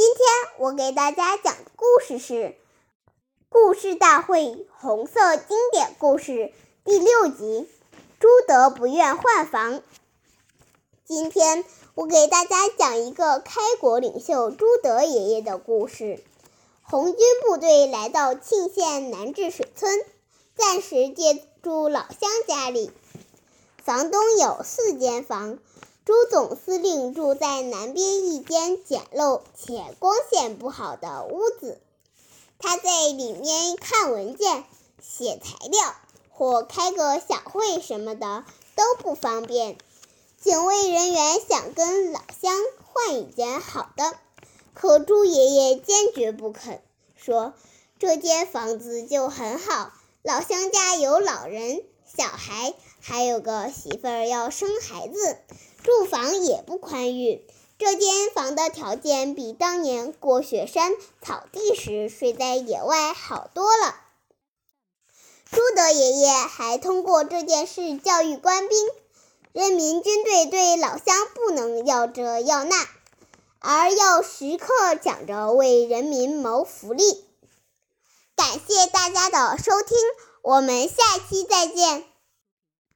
今天我给大家讲的故事是《故事大会红色经典故事》第六集《朱德不愿换房》。今天我给大家讲一个开国领袖朱德爷爷的故事。红军部队来到沁县南治水村，暂时借住老乡家里，房东有四间房。朱总司令住在南边一间简陋且光线不好的屋子，他在里面看文件、写材料或开个小会什么的都不方便。警卫人员想跟老乡换一间好的，可朱爷爷坚决不肯，说这间房子就很好，老乡家有老人、小孩，还有个媳妇儿要生孩子。住房也不宽裕，这间房的条件比当年过雪山草地时睡在野外好多了。朱德爷爷还通过这件事教育官兵：人民军队对老乡不能要这要那，而要时刻想着为人民谋福利。感谢大家的收听，我们下期再见。